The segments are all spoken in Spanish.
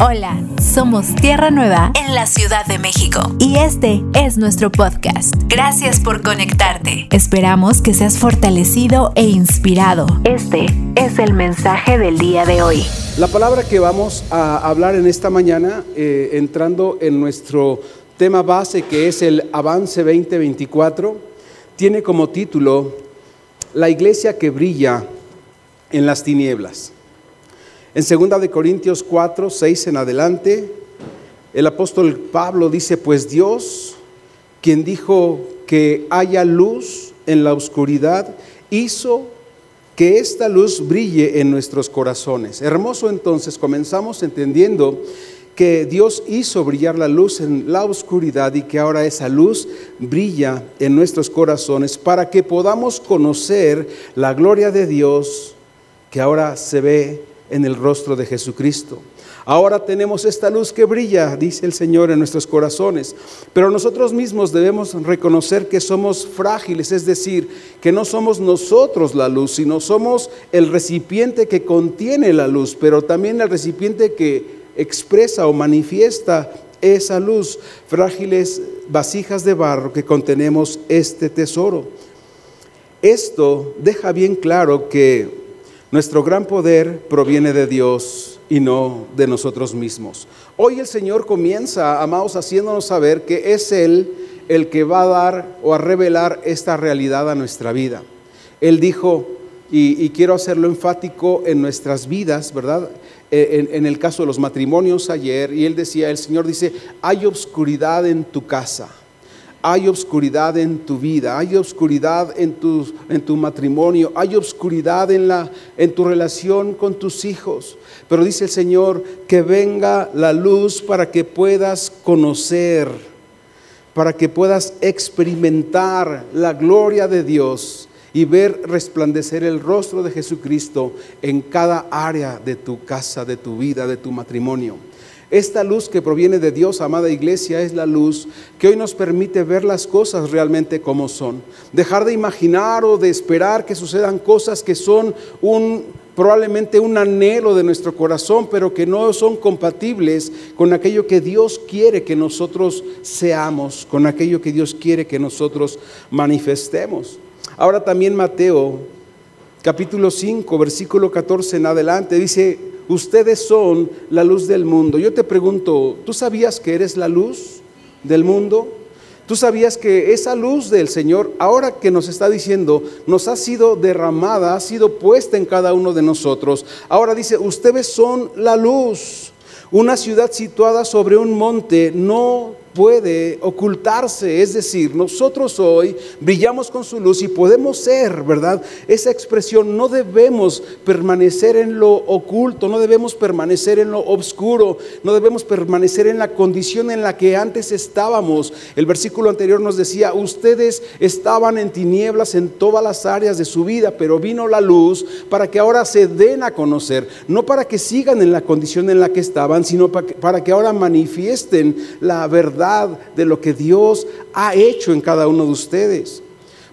Hola, somos Tierra Nueva en la Ciudad de México y este es nuestro podcast. Gracias por conectarte. Esperamos que seas fortalecido e inspirado. Este es el mensaje del día de hoy. La palabra que vamos a hablar en esta mañana, eh, entrando en nuestro tema base que es el Avance 2024, tiene como título La iglesia que brilla en las tinieblas. En 2 de Corintios 4, 6 en adelante, el apóstol Pablo dice, pues Dios, quien dijo que haya luz en la oscuridad, hizo que esta luz brille en nuestros corazones. Hermoso entonces, comenzamos entendiendo que Dios hizo brillar la luz en la oscuridad y que ahora esa luz brilla en nuestros corazones para que podamos conocer la gloria de Dios que ahora se ve en el rostro de Jesucristo. Ahora tenemos esta luz que brilla, dice el Señor, en nuestros corazones. Pero nosotros mismos debemos reconocer que somos frágiles, es decir, que no somos nosotros la luz, sino somos el recipiente que contiene la luz, pero también el recipiente que expresa o manifiesta esa luz, frágiles vasijas de barro que contenemos este tesoro. Esto deja bien claro que nuestro gran poder proviene de Dios y no de nosotros mismos. Hoy el Señor comienza, amados, haciéndonos saber que es Él el que va a dar o a revelar esta realidad a nuestra vida. Él dijo, y, quiero hacerlo enfático en nuestras vidas, ¿verdad? Eh, en, en, el caso de los matrimonios ayer, y él decía, el Señor dice, hay obscuridad en tu casa hay obscuridad en tu vida, hay obscuridad en tu, en tu matrimonio, hay obscuridad en, la, en tu relación con tus hijos. Pero dice el Señor que venga la luz para que puedas conocer, para que puedas experimentar la gloria de Dios y ver resplandecer el rostro de Jesucristo en cada área de tu casa, de tu vida, de tu matrimonio. Esta luz que proviene de Dios, amada iglesia, es la luz que hoy nos permite ver las cosas realmente como son. Dejar de imaginar o de esperar que sucedan cosas que son probablemente un anhelo de nuestro corazón, pero que no son compatibles con aquello que Dios quiere que nosotros seamos, con aquello que Dios quiere que nosotros manifestemos. Ahora también Mateo capítulo 5, versículo 14 en adelante dice, ustedes son la luz del mundo. Yo te pregunto, ¿tú sabías que eres la luz del mundo? ¿Tú sabías que esa luz del Señor, ahora que nos está diciendo, nos ha sido derramada, ha sido puesta en cada uno de nosotros? Ahora dice, ustedes son la luz. Una ciudad situada sobre un monte no puede ocultarse. Es decir, nosotros hoy brillamos con su luz y podemos ser, ¿verdad? Esa expresión, no debemos permanecer en lo oculto, no debemos permanecer en lo oscuro, no debemos permanecer en la condición en la que antes estábamos. El versículo anterior nos decía, ustedes estaban en tinieblas en todas las áreas de su vida, pero vino la luz para que ahora se den a conocer, no para que sigan en la condición en la que estaban, sino para que ahora manifiesten la verdad de lo que Dios ha hecho en cada uno de ustedes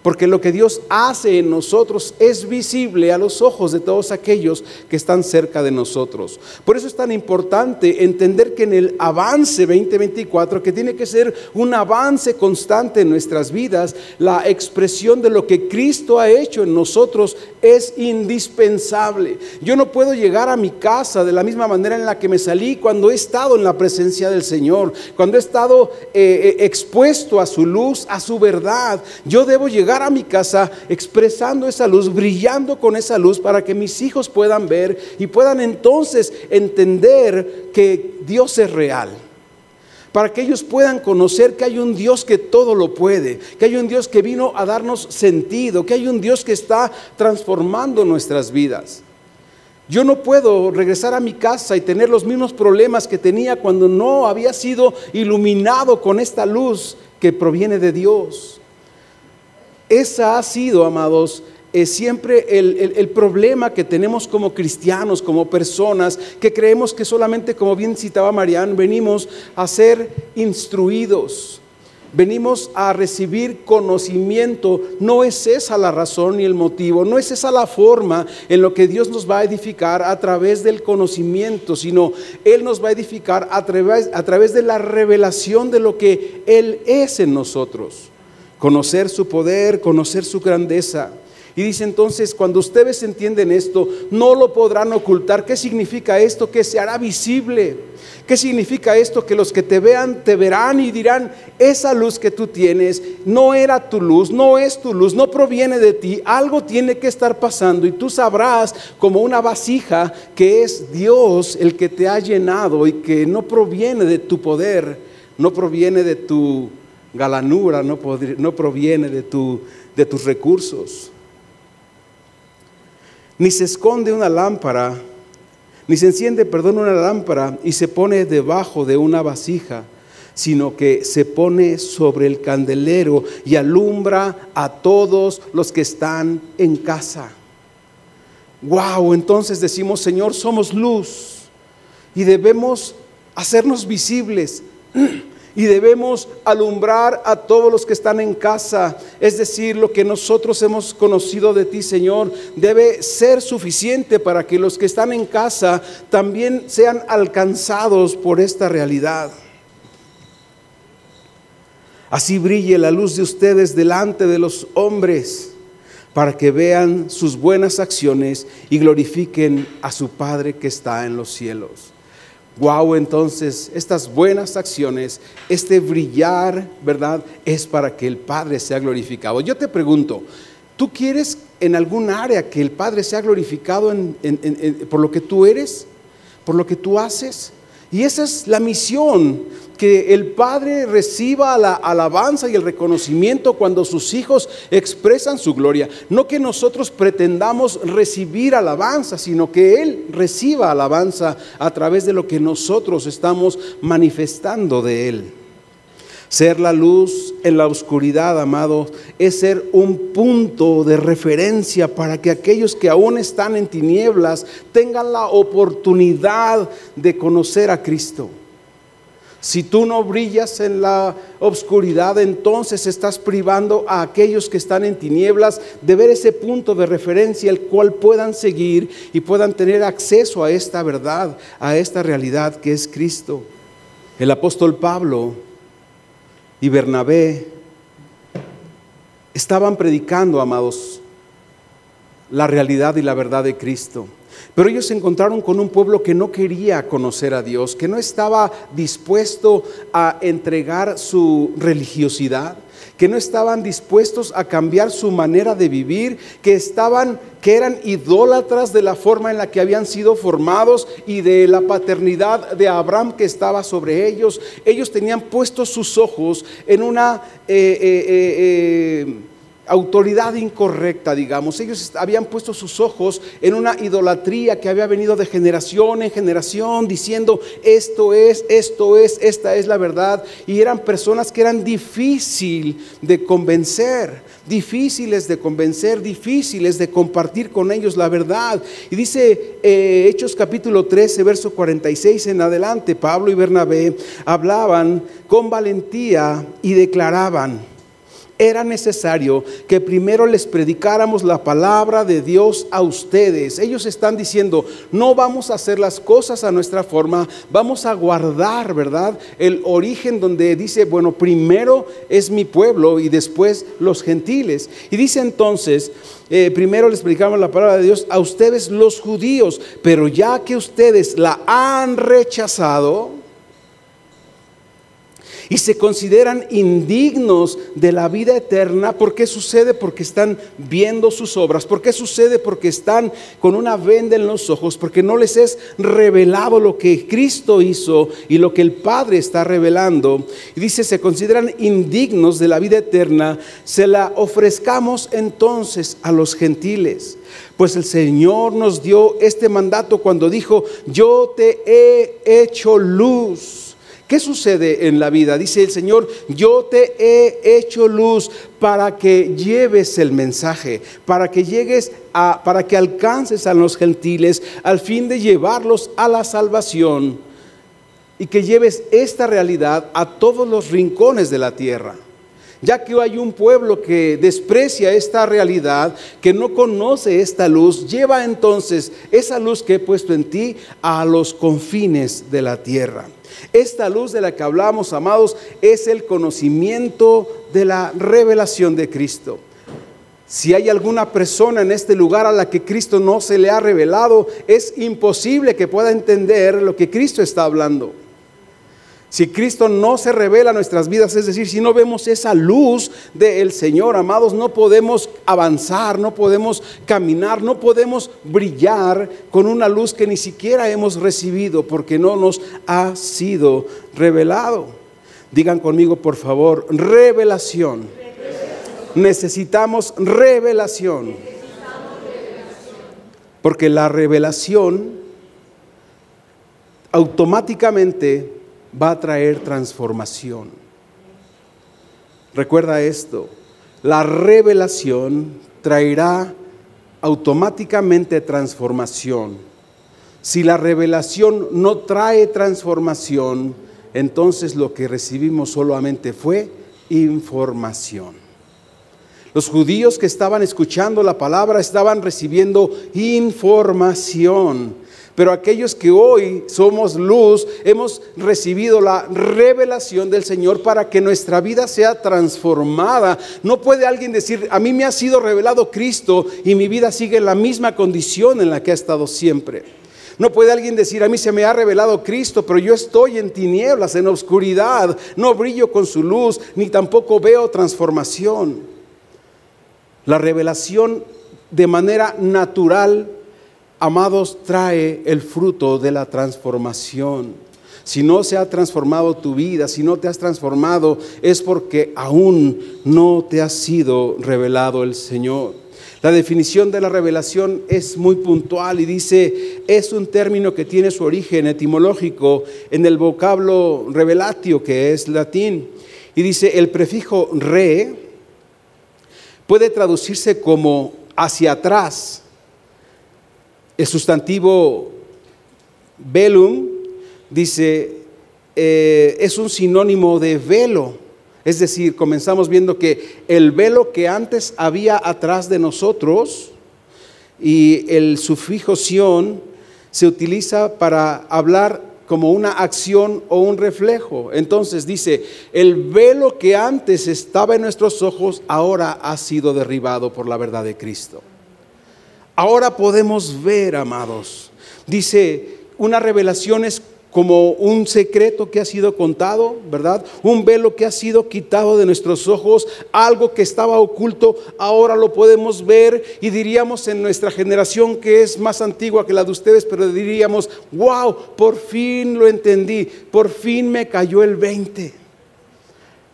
porque lo que Dios hace en nosotros es visible a los ojos de todos aquellos que están cerca de nosotros. Por eso es tan importante entender que en el avance 2024, que tiene que ser un avance constante en nuestras vidas, la expresión de lo que Cristo ha hecho en nosotros es indispensable. Yo no puedo llegar a mi casa de la misma manera en la que me salí cuando he estado en la presencia del Señor, cuando he estado eh, eh, expuesto a su luz, a su verdad. Yo debo llegar a mi casa expresando esa luz, brillando con esa luz para que mis hijos puedan ver y puedan entonces entender que Dios es real. Para que ellos puedan conocer que hay un Dios que todo lo puede, que hay un Dios que vino a darnos sentido, que hay un Dios que está transformando nuestras vidas. Yo no puedo regresar a mi casa y tener los mismos problemas que tenía cuando no había sido iluminado con esta luz que proviene de Dios. Esa ha sido, amados, es siempre el, problema que tenemos como cristianos, como personas, que creemos que solamente, como bien citaba Marianne, venimos a ser instruidos. venimos a recibir conocimiento. No es esa la razón ni el motivo, no es esa la forma en lo que Dios nos va a edificar a través del conocimiento, sino Él nos va a edificar a través, a través de la revelación de lo que Él es en nosotros. Conocer su poder, conocer su grandeza. Y dice entonces, cuando ustedes entienden esto, no lo podrán ocultar. ¿Qué significa esto? Que se hará visible. ¿Qué significa esto? Que los que te vean, te verán y dirán, esa luz que tú tienes no era tu luz, no es tu luz, no proviene de ti, algo tiene que estar pasando y tú sabrás como una vasija que es Dios el que te ha llenado y que no proviene de tu poder, no proviene de tu galanura, no, proviene de, de tus recursos. Ni se esconde una lámpara ni se enciende, perdón, una lámpara y se pone debajo de una vasija, sino que se pone sobre el candelero y alumbra a todos los que están en casa. Wow, entonces decimos, Señor, somos luz y debemos hacernos visibles. Y debemos alumbrar a todos los que están en casa. Es decir, lo que nosotros hemos conocido de ti, Señor, debe ser suficiente para que los que están en casa también sean alcanzados por esta realidad. Así brille la luz de ustedes delante de los hombres para que vean sus buenas acciones y glorifiquen a su Padre que está en los cielos. Wow, entonces estas buenas acciones, este brillar, ¿verdad? Es para que el Padre sea glorificado. Yo te pregunto, ¿tú quieres en algún área que el Padre sea glorificado por lo que tú eres, por lo que tú haces? Y esa es la misión, que el Padre reciba la alabanza y el reconocimiento cuando sus hijos expresan su gloria. No que nosotros pretendamos recibir alabanza, sino que Él reciba alabanza a través de lo que nosotros estamos manifestando de Él. Ser la luz en la oscuridad, amado, es ser un punto de referencia para que aquellos que aún están en tinieblas tengan la oportunidad de conocer a Cristo. Si tú no brillas en la oscuridad, entonces estás privando a aquellos que están en tinieblas de ver ese punto de referencia el cual puedan seguir y puedan tener acceso a esta verdad, a esta realidad que es Cristo. El apóstol Pablo y Bernabé estaban predicando, amados, la realidad y la verdad de Cristo. Pero ellos se encontraron con un pueblo que no quería conocer a Dios, que no estaba dispuesto a entregar su religiosidad, que no estaban dispuestos a cambiar su manera de vivir, que estaban que eran idólatras de la forma en la que habían sido formados y de la paternidad de Abraham que estaba sobre ellos. Ellos tenían puestos sus ojos en una eh, eh, eh, autoridad incorrecta, digamos. Ellos habían puesto sus ojos en una idolatría que había venido de generación en generación, diciendo, esto es, esto es, esta es la verdad. Y eran personas que eran difícil de convencer, difíciles de convencer, difíciles de compartir con ellos la verdad. Y dice eh, Hechos capítulo 13, verso 46 en adelante, Pablo y Bernabé hablaban con valentía y declaraban, era necesario que primero les predicáramos la palabra de Dios a ustedes. Ellos están diciendo, no vamos a hacer las cosas a nuestra forma, vamos a guardar, ¿verdad? El origen donde dice, bueno, primero es mi pueblo y después los gentiles. Y dice entonces, eh, primero les predicamos la palabra de Dios a ustedes los judíos, pero ya que ustedes la han rechazado, y se consideran indignos de la vida eterna. ¿Por qué sucede? Porque están viendo sus obras. ¿Por qué sucede? Porque están con una venda en los ojos, porque no les es revelado lo que Cristo hizo y lo que el Padre está revelando. Y dice, se consideran indignos de la vida eterna, se la ofrezcamos entonces a los gentiles. Pues el Señor nos dio este mandato cuando dijo, yo te he hecho luz ¿Qué sucede en la vida? Dice el Señor, yo te he hecho luz para que lleves el mensaje, para que llegues a, para que alcances a los gentiles al fin de llevarlos a la salvación y que lleves esta realidad a todos los rincones de la tierra. ya que hay un pueblo que desprecia esta realidad, que no conoce esta luz, lleva entonces esa luz que he puesto en ti a los confines de la tierra. Esta luz de la que hablamos, amados, es el conocimiento de la revelación de Cristo. Si hay alguna persona en este lugar a la que Cristo no se le ha revelado, es imposible que pueda entender lo que Cristo está hablando. Si Cristo no se revela a nuestras vidas, es decir, si no vemos esa luz del Señor, amados, no podemos avanzar, no podemos caminar, no podemos brillar con una luz que ni siquiera hemos recibido porque no nos ha sido revelado. Digan conmigo, por favor, revelación. Necesitamos revelación. Porque la revelación automáticamente va a traer transformación. Recuerda esto, la revelación traerá automáticamente transformación. Si la revelación no trae transformación, entonces lo que recibimos solamente fue información. Los judíos que estaban escuchando la palabra estaban recibiendo información. Pero aquellos que hoy somos luz, hemos recibido la revelación del Señor para que nuestra vida sea transformada. No puede alguien decir, a mí me ha sido revelado Cristo y mi vida sigue en la misma condición en la que ha estado siempre. No puede alguien decir, a mí se me ha revelado Cristo, pero yo estoy en tinieblas, en oscuridad, no brillo con su luz, ni tampoco veo transformación. La revelación de manera natural, amados, trae el fruto de la transformación. Si no se ha transformado tu vida, si no te has transformado, es porque aún no te ha sido revelado el Señor. La definición de la revelación es muy puntual y dice, es un término que tiene su origen etimológico en el vocablo revelatio, que es latín. Y dice, el prefijo re, puede traducirse como hacia atrás. El sustantivo velum dice, eh, es un sinónimo de velo. Es decir, comenzamos viendo que el velo que antes había atrás de nosotros y el sufijo sion se utiliza para hablar como una acción o un reflejo. Entonces dice, el velo que antes estaba en nuestros ojos ahora ha sido derribado por la verdad de Cristo. Ahora podemos ver, amados. Dice, una revelación es como un secreto que ha sido contado, ¿verdad? Un velo que ha sido quitado de nuestros ojos, algo que estaba oculto, ahora lo podemos ver y diríamos en nuestra generación que es más antigua que la de ustedes, pero diríamos, wow, por fin lo entendí, por fin me cayó el 20.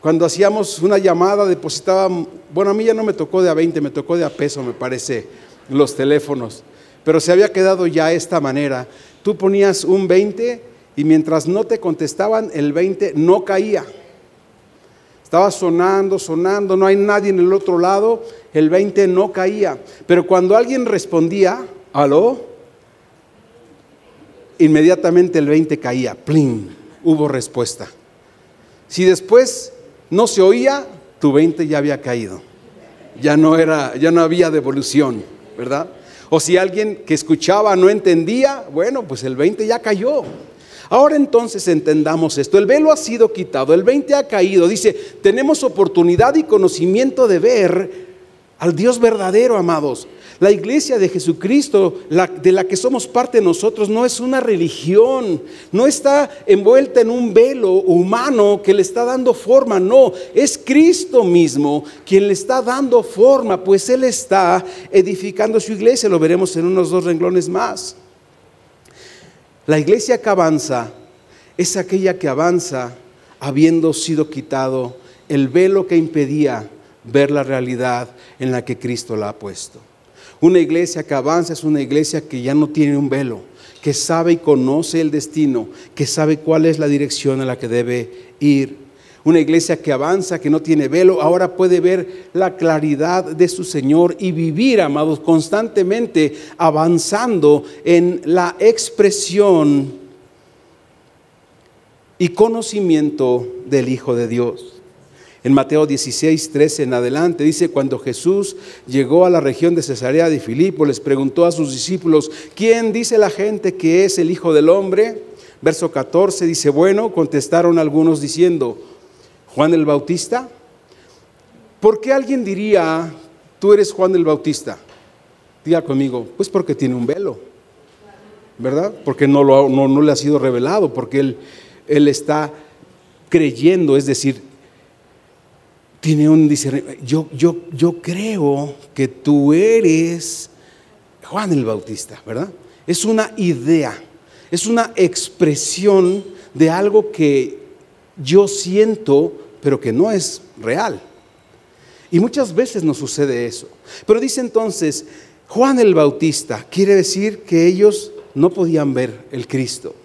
Cuando hacíamos una llamada, depositaban, bueno, a mí ya no me tocó de a 20, me tocó de a peso, me parece, los teléfonos, pero se había quedado ya esta manera. Tú ponías un 20 y mientras no te contestaban, el 20 no caía. Estaba sonando, sonando, no hay nadie en el otro lado, el 20 no caía. Pero cuando alguien respondía, aló, inmediatamente el 20 caía, plin, hubo respuesta. Si después no se oía, tu 20 ya había caído. Ya no era, ya no había devolución, ¿verdad? O si alguien que escuchaba no entendía, bueno, pues el 20 ya cayó. Ahora entonces entendamos esto. El velo ha sido quitado, el 20 ha caído. Dice, tenemos oportunidad y conocimiento de ver al Dios verdadero, amados. La iglesia de Jesucristo, de la que somos parte nosotros, no es una religión, no está envuelta en un velo humano que le está dando forma, no, es Cristo mismo quien le está dando forma, pues Él está edificando su iglesia, lo veremos en unos dos renglones más. La iglesia que avanza es aquella que avanza habiendo sido quitado el velo que impedía ver la realidad en la que Cristo la ha puesto. Una iglesia que avanza es una iglesia que ya no tiene un velo, que sabe y conoce el destino, que sabe cuál es la dirección a la que debe ir. Una iglesia que avanza, que no tiene velo, ahora puede ver la claridad de su Señor y vivir, amados, constantemente avanzando en la expresión y conocimiento del Hijo de Dios. En Mateo 16, 13 en adelante dice, cuando Jesús llegó a la región de Cesarea de Filipo, les preguntó a sus discípulos, ¿quién dice la gente que es el Hijo del Hombre? Verso 14 dice, bueno, contestaron algunos diciendo, Juan el Bautista. ¿Por qué alguien diría, tú eres Juan el Bautista? Diga conmigo, pues porque tiene un velo, ¿verdad? Porque no, lo, no, le ha sido revelado, porque él, él está creyendo, es decir, tiene un discernimiento. Yo, yo, yo creo que tú eres Juan el Bautista, ¿verdad? Es una idea, es una expresión de algo que yo siento, pero que no es real. Y muchas veces nos sucede eso. Pero dice entonces, Juan el Bautista quiere decir que ellos no podían ver el Cristo.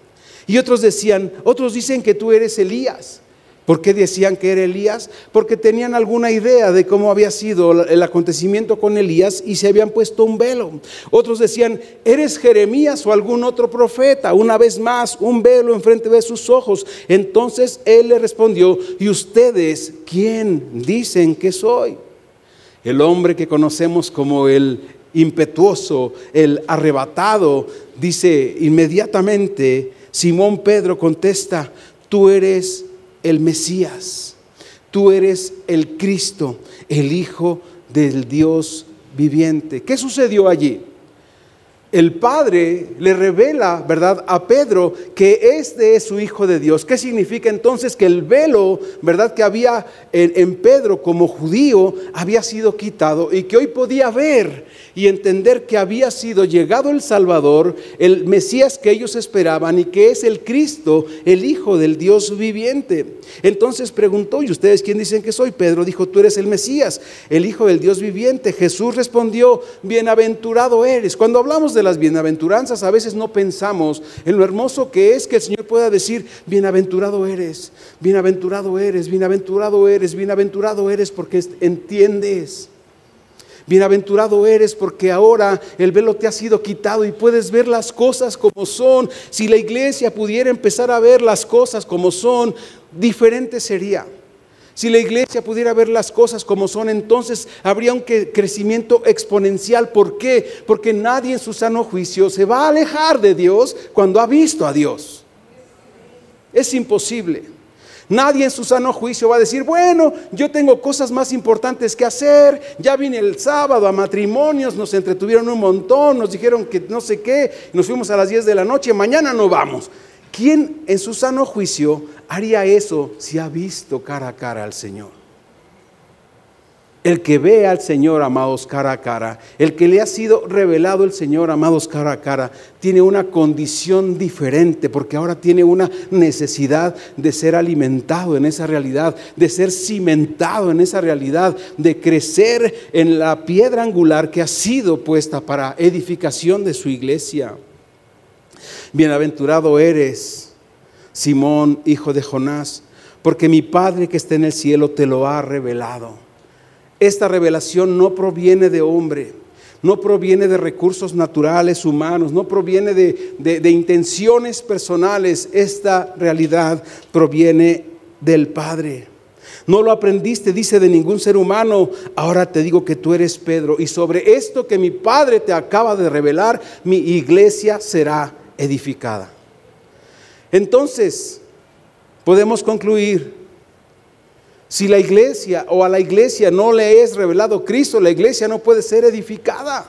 Y otros decían, otros dicen que tú eres Elías. ¿Por qué decían que era Elías? Porque tenían alguna idea de cómo había sido el acontecimiento con Elías y se habían puesto un velo. Otros decían, ¿eres Jeremías o algún otro profeta? Una vez más, un velo enfrente de sus ojos. Entonces él le respondió, ¿y ustedes quién dicen que soy? El hombre que conocemos como el impetuoso, el arrebatado, dice inmediatamente, Simón Pedro contesta, tú eres el Mesías, tú eres el Cristo, el Hijo del Dios viviente. ¿Qué sucedió allí? El Padre le revela, ¿verdad?, a Pedro que este es su Hijo de Dios. ¿Qué significa entonces que el velo, ¿verdad?, que había en, Pedro como judío había sido quitado y que hoy podía ver y entender que había sido llegado el Salvador, el Mesías que ellos esperaban y que es el Cristo, el Hijo del Dios viviente. Entonces preguntó, ¿y ustedes quién dicen que soy? Pedro dijo, tú eres el Mesías, el Hijo del Dios viviente. Jesús respondió, bienaventurado eres. Cuando hablamos de las bienaventuranzas, a veces no pensamos en lo hermoso que es que el Señor pueda decir, bienaventurado eres, bienaventurado eres, bienaventurado eres, bienaventurado eres, porque entiendes. Bienaventurado eres porque ahora el velo te ha sido quitado y puedes ver las cosas como son. Si la iglesia pudiera empezar a ver las cosas como son, diferente sería. Si la iglesia pudiera ver las cosas como son, entonces habría un crecimiento exponencial. ¿Por qué? Porque nadie en su sano juicio se va a alejar de Dios cuando ha visto a Dios. Es imposible. Nadie en su sano juicio va a decir, bueno, yo tengo cosas más importantes que hacer, ya vine el sábado a matrimonios, nos entretuvieron un montón, nos dijeron que no sé qué, nos fuimos a las 10 de la noche, mañana no vamos. ¿Quién en su sano juicio haría eso si ha visto cara a cara al Señor? El que ve al Señor, amados, cara a cara, el que le ha sido revelado el Señor, amados, cara a cara, tiene una condición diferente porque ahora tiene una necesidad de ser alimentado en esa realidad, de ser cimentado en esa realidad, de crecer en la piedra angular que ha sido puesta para edificación de su iglesia. Bienaventurado eres, Simón, hijo de Jonás, porque mi Padre que está en el cielo te lo ha revelado. Esta revelación no proviene de hombre, no proviene de recursos naturales humanos, no proviene de, intenciones personales. Esta realidad proviene del Padre. No lo aprendiste, dice, de ningún ser humano. Ahora te digo que tú eres Pedro. Y sobre esto que mi Padre te acaba de revelar, mi iglesia será edificada. Entonces, podemos concluir, si la iglesia o a la iglesia no le es revelado Cristo, la iglesia no puede ser edificada.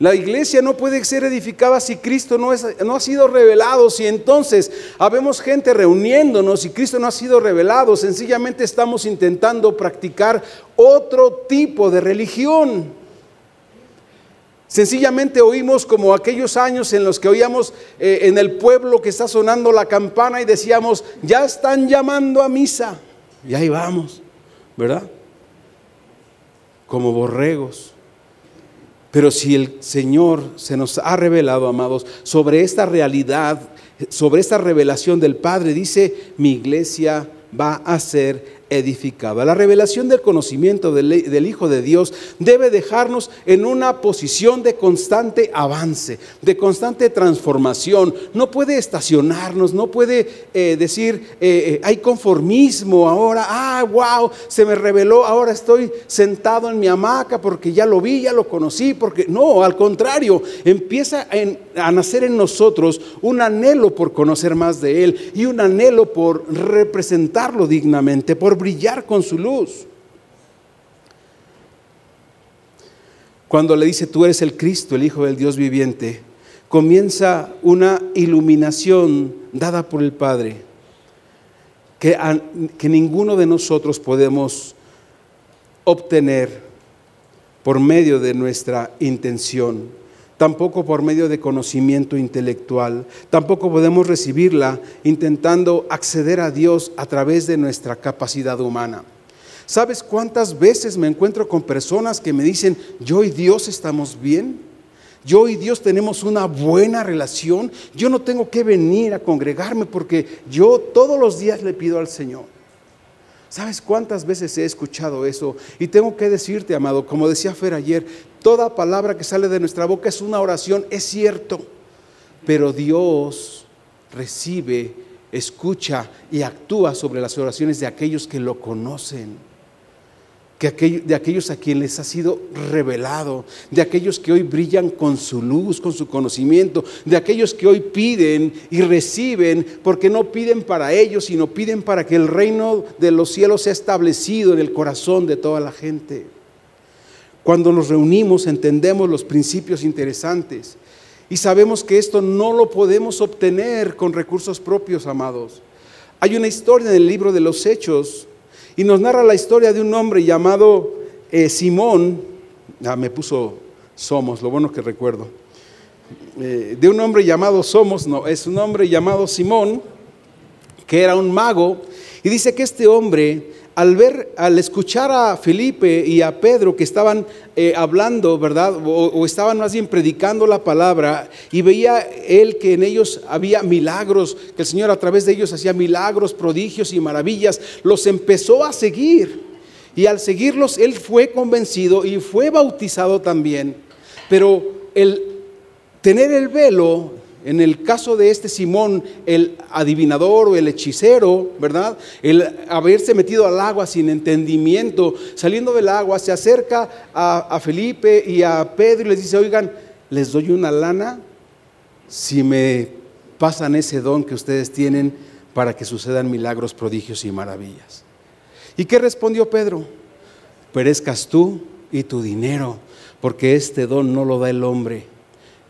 La iglesia no puede ser edificada si Cristo no, es, no, ha sido revelado. Si entonces habemos gente reuniéndonos y Cristo no ha sido revelado, sencillamente estamos intentando practicar otro tipo de religión. Sencillamente oímos como aquellos años en los que oíamos eh, en el pueblo que está sonando la campana y decíamos, ya están llamando a misa. Y ahí vamos, ¿verdad? Como borregos. Pero si el Señor se nos ha revelado, amados, sobre esta realidad, sobre esta revelación del Padre, dice, mi iglesia va a ser edificada. La revelación del conocimiento del, Hijo de Dios debe dejarnos en una posición de constante avance, de constante transformación. No puede estacionarnos, no puede eh, decir, eh, eh, hay conformismo ahora, ah, wow, se me reveló, ahora estoy sentado en mi hamaca porque ya lo vi, ya lo conocí, porque no, al contrario, empieza a nacer en nosotros un anhelo por conocer más de Él y un anhelo por representarlo dignamente, por brillar con su luz. Cuando le dice, tú eres el Cristo, el Hijo del Dios viviente, comienza una iluminación dada por el Padre que, que ninguno de nosotros podemos obtener por medio de nuestra intención tampoco por medio de conocimiento intelectual, tampoco podemos recibirla intentando acceder a Dios a través de nuestra capacidad humana. ¿Sabes cuántas veces me encuentro con personas que me dicen, yo y Dios estamos bien? Yo y Dios tenemos una buena relación. Yo no tengo que venir a congregarme porque yo todos los días le pido al Señor. ¿Sabes cuántas veces he escuchado eso? Y tengo que decirte, amado, como decía Fer ayer, toda palabra que sale de nuestra boca es una oración, es cierto, pero Dios recibe, escucha y actúa sobre las oraciones de aquellos que lo conocen de aquellos a quienes les ha sido revelado, de aquellos que hoy brillan con su luz, con su conocimiento, de aquellos que hoy piden y reciben, porque no piden para ellos, sino piden para que el reino de los cielos sea establecido en el corazón de toda la gente. Cuando nos reunimos entendemos los principios interesantes y sabemos que esto no lo podemos obtener con recursos propios, amados. Hay una historia en el libro de los Hechos y nos narra la historia de un hombre llamado eh, Simón, ah, me puso Somos, lo bueno que recuerdo, eh, de un hombre llamado Somos, no, es un hombre llamado Simón, que era un mago, y dice que este hombre al ver, al escuchar a Felipe y a Pedro que estaban eh, hablando, ¿verdad? O, estaban más bien predicando la palabra y veía él que en ellos había milagros, que el Señor a través de ellos hacía milagros, prodigios y maravillas, los empezó a seguir. Y al seguirlos él fue convencido y fue bautizado también. Pero el tener el velo en el caso de este Simón, el adivinador o el hechicero, ¿verdad? El haberse metido al agua sin entendimiento, saliendo del agua, se acerca a, Felipe y a Pedro y les dice, oigan, les doy una lana si me pasan ese don que ustedes tienen para que sucedan milagros, prodigios y maravillas. ¿Y qué respondió Pedro? Perezcas tú y tu dinero, porque este don no lo da el hombre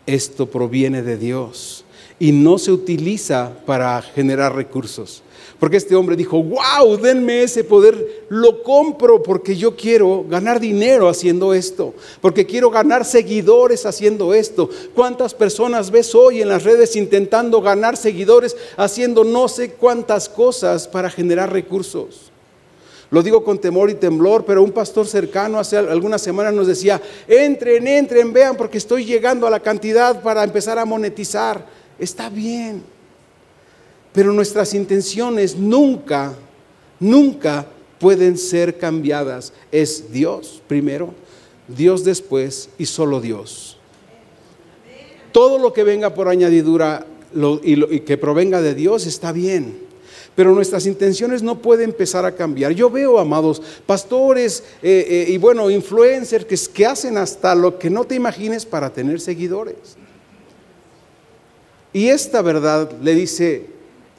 esto proviene de Dios y no se utiliza para generar recursos. Porque este hombre dijo, wow, denme ese poder, lo compro porque yo quiero ganar dinero haciendo esto, porque quiero ganar seguidores haciendo esto. ¿Cuántas personas ves hoy en las redes intentando ganar seguidores haciendo no sé cuántas cosas para generar recursos? Lo digo con temor y temblor, pero un pastor cercano hace algunas semanas nos decía, entren, entren, vean, porque estoy llegando a la cantidad para empezar a monetizar. Está bien, pero nuestras intenciones nunca, nunca pueden ser cambiadas. Es Dios primero, Dios después y solo Dios. Todo lo que venga por añadidura y que provenga de Dios está bien pero nuestras intenciones no pueden empezar a cambiar. Yo veo, amados, pastores eh, eh, y bueno, influencers que, hacen hasta lo que no te imagines para tener seguidores. Y esta verdad le dice,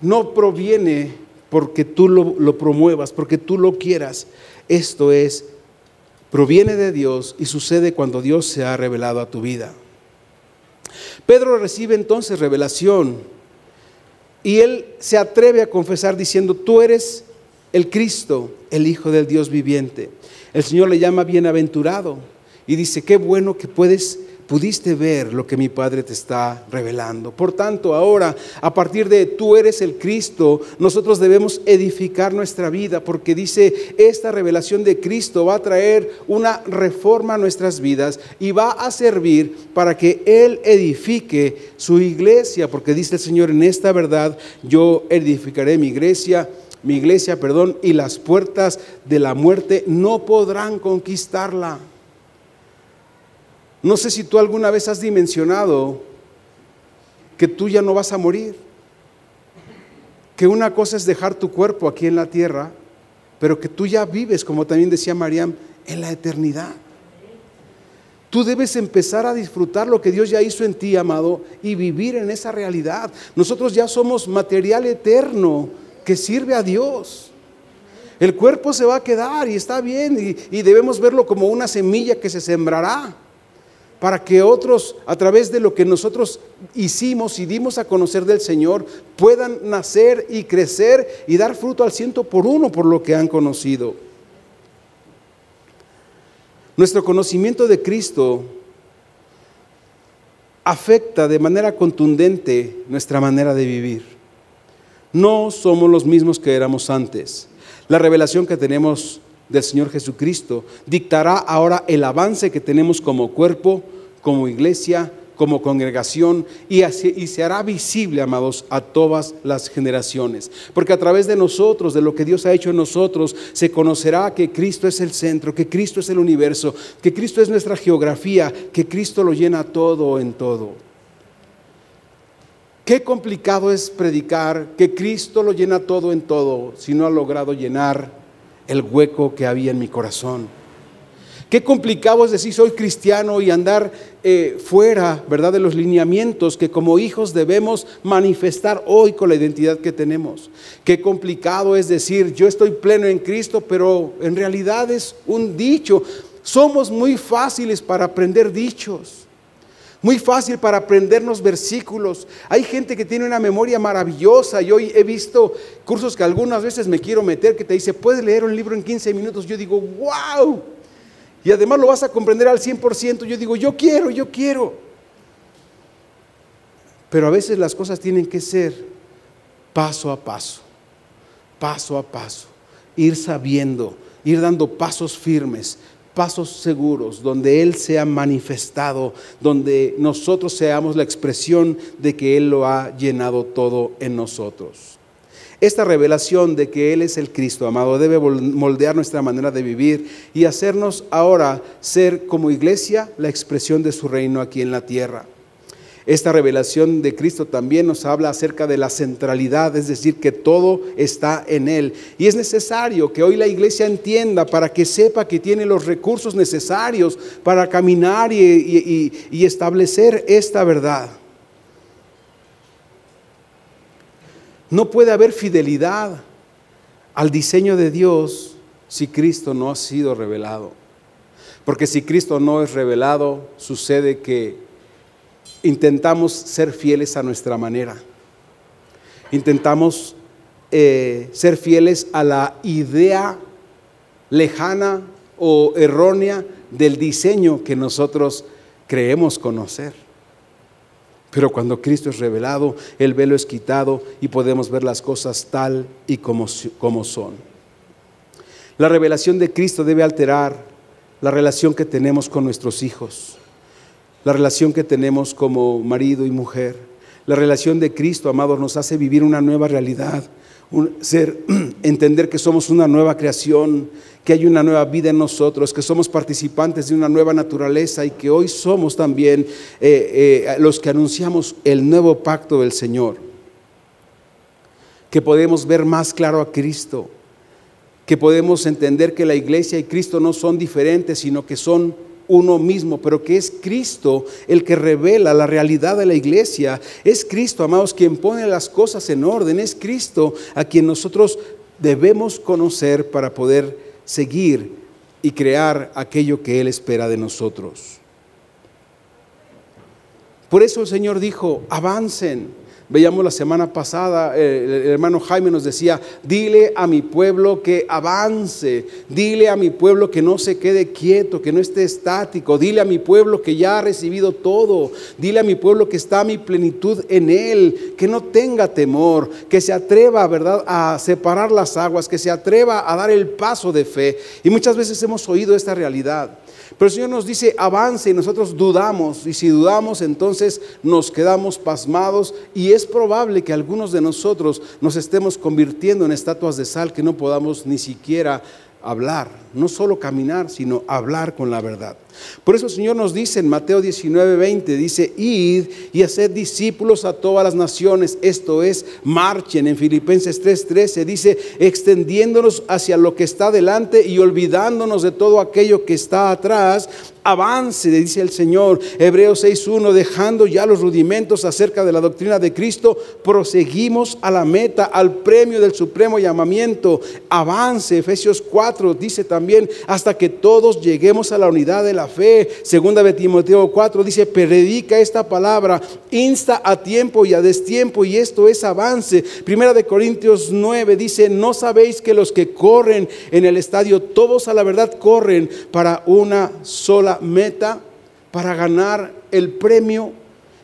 no proviene porque tú lo promuevas, porque tú lo quieras. Esto es, proviene de Dios y sucede cuando Dios se ha revelado a tu vida. Pedro recibe entonces revelación y él se atreve a confesar diciendo, tú eres el Cristo, el Hijo del Dios viviente. El Señor le llama bienaventurado y dice, qué bueno que puedes pudiste ver lo que mi Padre te está revelando. Por tanto, ahora, a partir de tú eres el Cristo, nosotros debemos edificar nuestra vida, porque dice, esta revelación de Cristo va a traer una reforma a nuestras vidas y va a servir para que Él edifique su iglesia, porque dice el Señor, en esta verdad yo edificaré mi iglesia mi iglesia, perdón, y las puertas de la muerte no podrán conquistarla. No sé si tú alguna vez has dimensionado que tú ya no vas a morir, que una cosa es dejar tu cuerpo aquí en la tierra, pero que tú ya vives, como también decía Mariam, en la eternidad. Tú debes empezar a disfrutar lo que Dios ya hizo en ti, amado, y vivir en esa realidad. Nosotros ya somos material eterno que sirve a Dios. El cuerpo se va a quedar y está bien y, debemos verlo como una semilla que se sembrará para que otros, a través de lo que nosotros hicimos y dimos a conocer del Señor, puedan nacer y crecer y dar fruto al ciento por uno por lo que han conocido. Nuestro conocimiento de Cristo afecta de manera contundente nuestra manera de vivir. No somos los mismos que éramos antes. La revelación que tenemos del Señor Jesucristo dictará ahora el avance que tenemos como cuerpo, como iglesia, como congregación y, y, se hará visible, amados, a todas las generaciones. Porque a través de nosotros, de lo que Dios ha hecho en nosotros, se conocerá que Cristo es el centro, que Cristo es el universo, que Cristo es nuestra geografía, que Cristo lo llena todo en todo. Qué complicado es predicar que Cristo lo llena todo en todo si no ha logrado llenar el hueco que había en mi corazón. Qué complicado es decir soy cristiano y andar eh, fuera, ¿verdad?, de los lineamientos que como hijos debemos manifestar hoy con la identidad que tenemos. Qué complicado es decir yo estoy pleno en Cristo, pero en realidad es un dicho. Somos muy fáciles para aprender dichos. Muy fácil para aprendernos versículos. Hay gente que tiene una memoria maravillosa. Yo he visto cursos que algunas veces me quiero meter que te dice, puedes leer un libro en 15 minutos. Yo digo, wow. Y además lo vas a comprender al 100%. Yo digo, yo quiero, yo quiero. Pero a veces las cosas tienen que ser paso a paso, paso a paso. Ir sabiendo, ir dando pasos firmes, pasos seguros, donde Él sea manifestado, donde nosotros seamos la expresión de que Él lo ha llenado todo en nosotros. Esta revelación de que Él es el Cristo, amado, debe moldear nuestra manera de vivir y hacernos ahora ser como iglesia la expresión de su reino aquí en la tierra. Esta revelación de Cristo también nos habla acerca de la centralidad, es decir, que todo está en Él. Y es necesario que hoy la iglesia entienda para que sepa que tiene los recursos necesarios para caminar y, establecer esta verdad. No puede haber fidelidad al diseño de Dios si Cristo no ha sido revelado. Porque si Cristo no es revelado, sucede que intentamos ser fieles a nuestra manera. Intentamos eh, ser fieles a la idea lejana o errónea del diseño que nosotros creemos conocer. Pero cuando Cristo es revelado, el velo es quitado y podemos ver las cosas tal y como, como son. La revelación de Cristo debe alterar la relación que tenemos con nuestros hijos la relación que tenemos como marido y mujer. La relación de Cristo, amados, nos hace vivir una nueva realidad, ser, entender que somos una nueva creación, que hay una nueva vida en nosotros, que somos participantes de una nueva naturaleza y que hoy somos también eh, eh, los que anunciamos el nuevo pacto del Señor. Que podemos ver más claro a Cristo, que podemos entender que la iglesia y Cristo no son diferentes, sino que son uno mismo, pero que es Cristo el que revela la realidad de la iglesia. Es Cristo, amados, quien pone las cosas en orden. Es Cristo a quien nosotros debemos conocer para poder seguir y crear aquello que Él espera de nosotros. Por eso el Señor dijo, avancen Veíamos la semana pasada, eh, el hermano Jaime nos decía, dile a mi pueblo que avance, dile a mi pueblo que no se quede quieto, que no esté estático, dile a mi pueblo que ya ha recibido todo, dile a mi pueblo que está mi plenitud en él, que no tenga temor, que se atreva, ¿verdad?, a separar las aguas, que se atreva a dar el paso de fe. Y muchas veces hemos oído esta realidad. Pero el Señor nos dice, avance y nosotros dudamos. Y si dudamos, entonces nos quedamos pasmados y es probable que algunos de nosotros nos estemos convirtiendo en estatuas de sal que no podamos ni siquiera hablar, no solo caminar, sino hablar con la verdad. Por eso el Señor nos dice en Mateo 19, 20, dice, id y haced discípulos a todas las naciones, esto es, marchen. En Filipenses 3, 13 dice, extendiéndonos hacia lo que está delante y olvidándonos de todo aquello que está atrás, avance, dice el Señor. Hebreos 6.1, dejando ya los rudimentos acerca de la doctrina de Cristo, proseguimos a la meta, al premio del supremo llamamiento. Avance, Efesios 4 dice también, hasta que todos lleguemos a la unidad de la fe. Segunda de Timoteo 4 dice, predica esta palabra, insta a tiempo y a destiempo, y esto es avance. Primera de Corintios 9 dice, no sabéis que los que corren en el estadio, todos a la verdad corren para una sola meta, para ganar el premio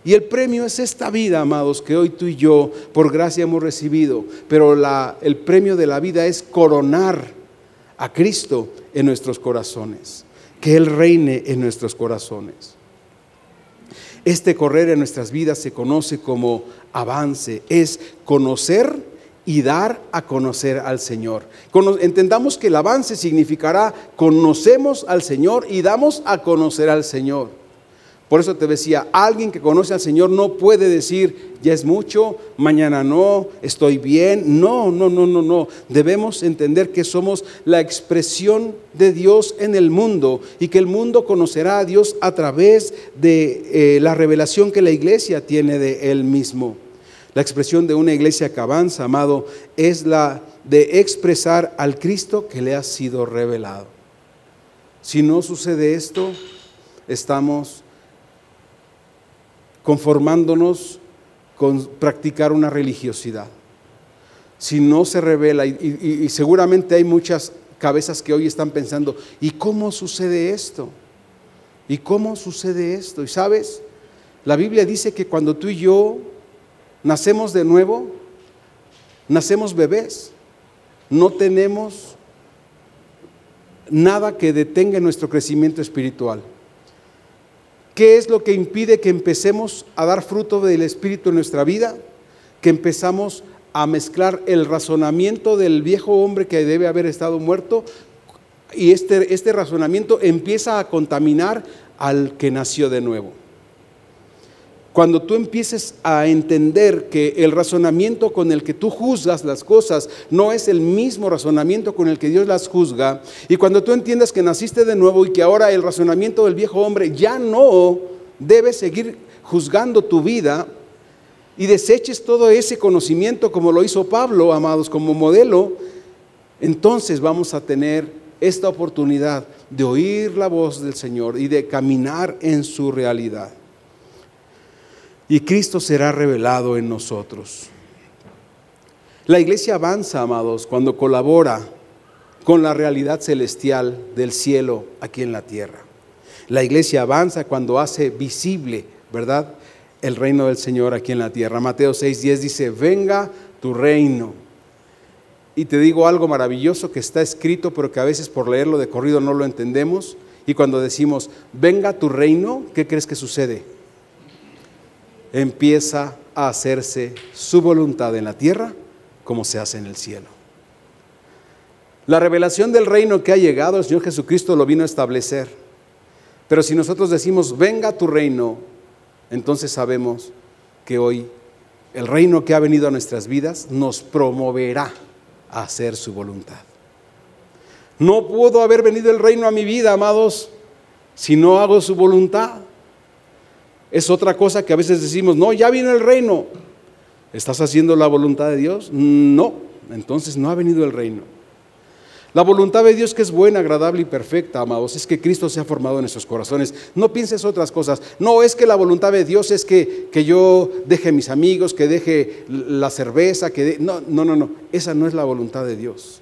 y el premio es esta vida, amados, que hoy tú y yo por gracia hemos recibido. Pero la, el premio de la vida es coronar a Cristo en nuestros corazones que Él reine en nuestros corazones. Este correr en nuestras vidas se conoce como avance, es conocer y dar a conocer al Señor. Entendamos que el avance significará conocemos al Señor y damos a conocer al Señor. Por eso te decía, alguien que conoce al Señor no puede decir, ya es mucho, mañana no, estoy bien. No, no, no, no, no. Debemos entender que somos la expresión de Dios en el mundo y que el mundo conocerá a Dios a través de eh, la revelación que la iglesia tiene de Él mismo. La expresión de una iglesia que avanza, amado, es la de expresar al Cristo que le ha sido revelado. Si no sucede esto, estamos conformándonos con practicar una religiosidad. Si no se revela, y, seguramente hay muchas cabezas que hoy están pensando, ¿y cómo sucede esto? ¿Y cómo sucede esto? Y sabes, la Biblia dice que cuando tú y yo nacemos de nuevo, nacemos bebés, no tenemos nada que detenga nuestro crecimiento espiritual. ¿Qué es lo que impide que empecemos a dar fruto del Espíritu en nuestra vida? Que empezamos a mezclar el razonamiento del viejo hombre que debe haber estado muerto y este, este razonamiento empieza a contaminar al que nació de nuevo. Cuando tú empieces a entender que el razonamiento con el que tú juzgas las cosas no es el mismo razonamiento con el que Dios las juzga, y cuando tú entiendas que naciste de nuevo y que ahora el razonamiento del viejo hombre ya no debe seguir juzgando tu vida, y deseches todo ese conocimiento como lo hizo Pablo, amados, como modelo, entonces vamos a tener esta oportunidad de oír la voz del Señor y de caminar en su realidad y Cristo será revelado en nosotros. La iglesia avanza, amados, cuando colabora con la realidad celestial del cielo aquí en la tierra. La iglesia avanza cuando hace visible, ¿verdad? El reino del Señor aquí en la tierra. Mateo 6:10 dice, venga tu reino. Y te digo algo maravilloso que está escrito, pero que a veces por leerlo de corrido no lo entendemos. Y cuando decimos, venga tu reino, ¿qué crees que sucede? Empieza a hacerse su voluntad en la tierra como se hace en el cielo. La revelación del reino que ha llegado el Señor Jesucristo lo vino a establecer. Pero si nosotros decimos, venga tu reino, entonces sabemos que hoy el reino que ha venido a nuestras vidas nos promoverá a hacer su voluntad. No pudo haber venido el reino a mi vida, amados, si no hago su voluntad. Es otra cosa que a veces decimos, no, ya vino el reino. ¿Estás haciendo la voluntad de Dios? No, entonces no ha venido el reino. La voluntad de Dios que es buena, agradable y perfecta, amados, es que Cristo se ha formado en nuestros corazones. No pienses otras cosas. No es que la voluntad de Dios es que, que yo deje mis amigos, que deje la cerveza, que no, no, no, no. Esa no es la voluntad de Dios.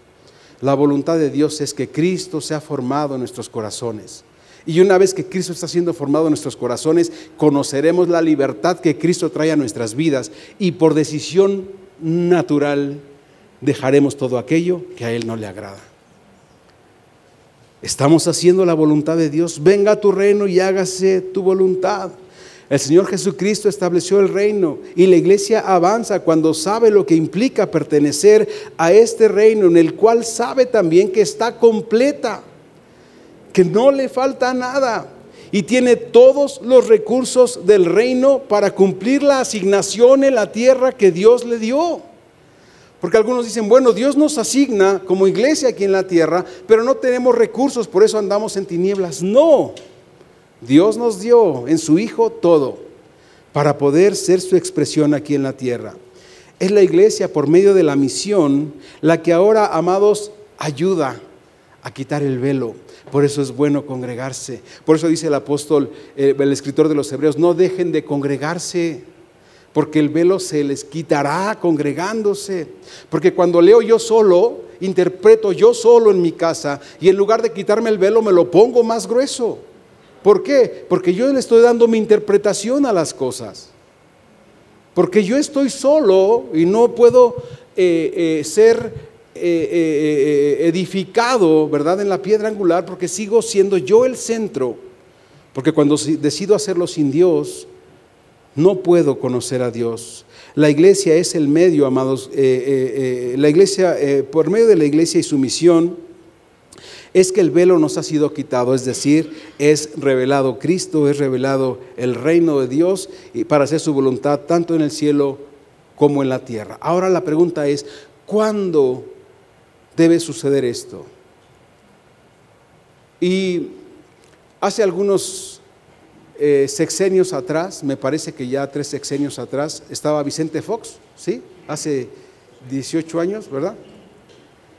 La voluntad de Dios es que Cristo se ha formado en nuestros corazones. Y una vez que Cristo está siendo formado en nuestros corazones, conoceremos la libertad que Cristo trae a nuestras vidas y por decisión natural dejaremos todo aquello que a Él no le agrada. Estamos haciendo la voluntad de Dios. Venga a tu reino y hágase tu voluntad. El Señor Jesucristo estableció el reino y la iglesia avanza cuando sabe lo que implica pertenecer a este reino en el cual sabe también que está completa, que no le falta nada y tiene todos los recursos del reino para cumplir la asignación en la tierra que Dios le dio. Porque algunos dicen, bueno, Dios nos asigna como iglesia aquí en la tierra, pero no tenemos recursos, por eso andamos en tinieblas. No, Dios nos dio en su Hijo todo para poder ser su expresión aquí en la tierra. Es la iglesia por medio de la misión la que ahora, amados, ayuda a quitar el velo. Por eso es bueno congregarse. Por eso dice el apóstol, eh, el escritor de los Hebreos, no dejen de congregarse, porque el velo se les quitará congregándose. Porque cuando leo yo solo, interpreto yo solo en mi casa, y en lugar de quitarme el velo, me lo pongo más grueso. ¿Por qué? Porque yo le estoy dando mi interpretación a las cosas. Porque yo estoy solo y no puedo eh, eh, ser eh, edificado, ¿verdad?, en la piedra angular porque sigo siendo yo el centro. Porque cuando decido hacerlo sin Dios, no puedo conocer a Dios. La iglesia es el medio, amados. la iglesia, por medio de la iglesia y su misión, es que el velo nos ha sido quitado, es decir, es revelado Cristo, es revelado el reino de Dios para hacer su voluntad tanto en el cielo como en la tierra. Ahora la pregunta es, ¿cuándo debe suceder esto? Y hace algunos eh, sexenios atrás, me parece que ya tres sexenios atrás, estaba Vicente Fox, ¿sí? Hace 18 años, ¿verdad?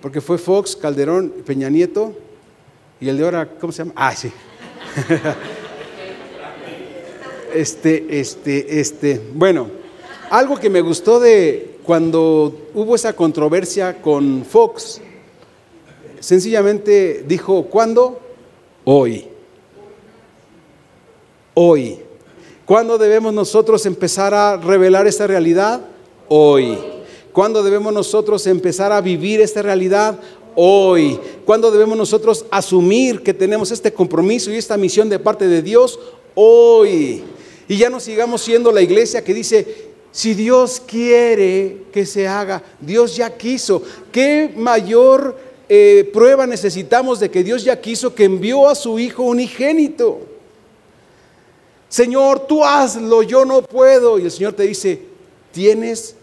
Porque fue Fox, Calderón, Peña Nieto, y el de ahora, ¿cómo se llama? Ah, sí. Este, este, este. Bueno, algo que me gustó de cuando hubo esa controversia con Fox, sencillamente dijo, ¿cuándo? Hoy. Hoy. ¿Cuándo debemos nosotros empezar a revelar esta realidad? Hoy. ¿Cuándo debemos nosotros empezar a vivir esta realidad? hoy. ¿Cuándo debemos nosotros asumir que tenemos este compromiso y esta misión de parte de Dios? Hoy. Y ya no sigamos siendo la iglesia que dice, si Dios quiere que se haga, Dios ya quiso. ¿Qué mayor eh, prueba necesitamos de que Dios ya quiso que envió a su Hijo unigénito? Señor, tú hazlo, yo no puedo. Y el Señor te dice, tienes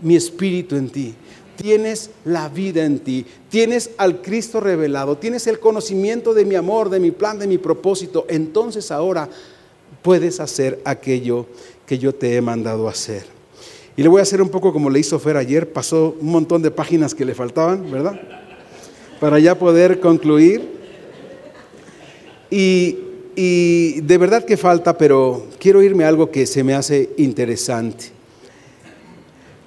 mi espíritu en ti tienes la vida en ti, tienes al Cristo revelado, tienes el conocimiento de mi amor, de mi plan, de mi propósito, entonces ahora puedes hacer aquello que yo te he mandado hacer. Y le voy a hacer un poco como le hizo Fer ayer, pasó un montón de páginas que le faltaban, ¿verdad? Para ya poder concluir. Y, y de verdad que falta, pero quiero irme a algo que se me hace interesante.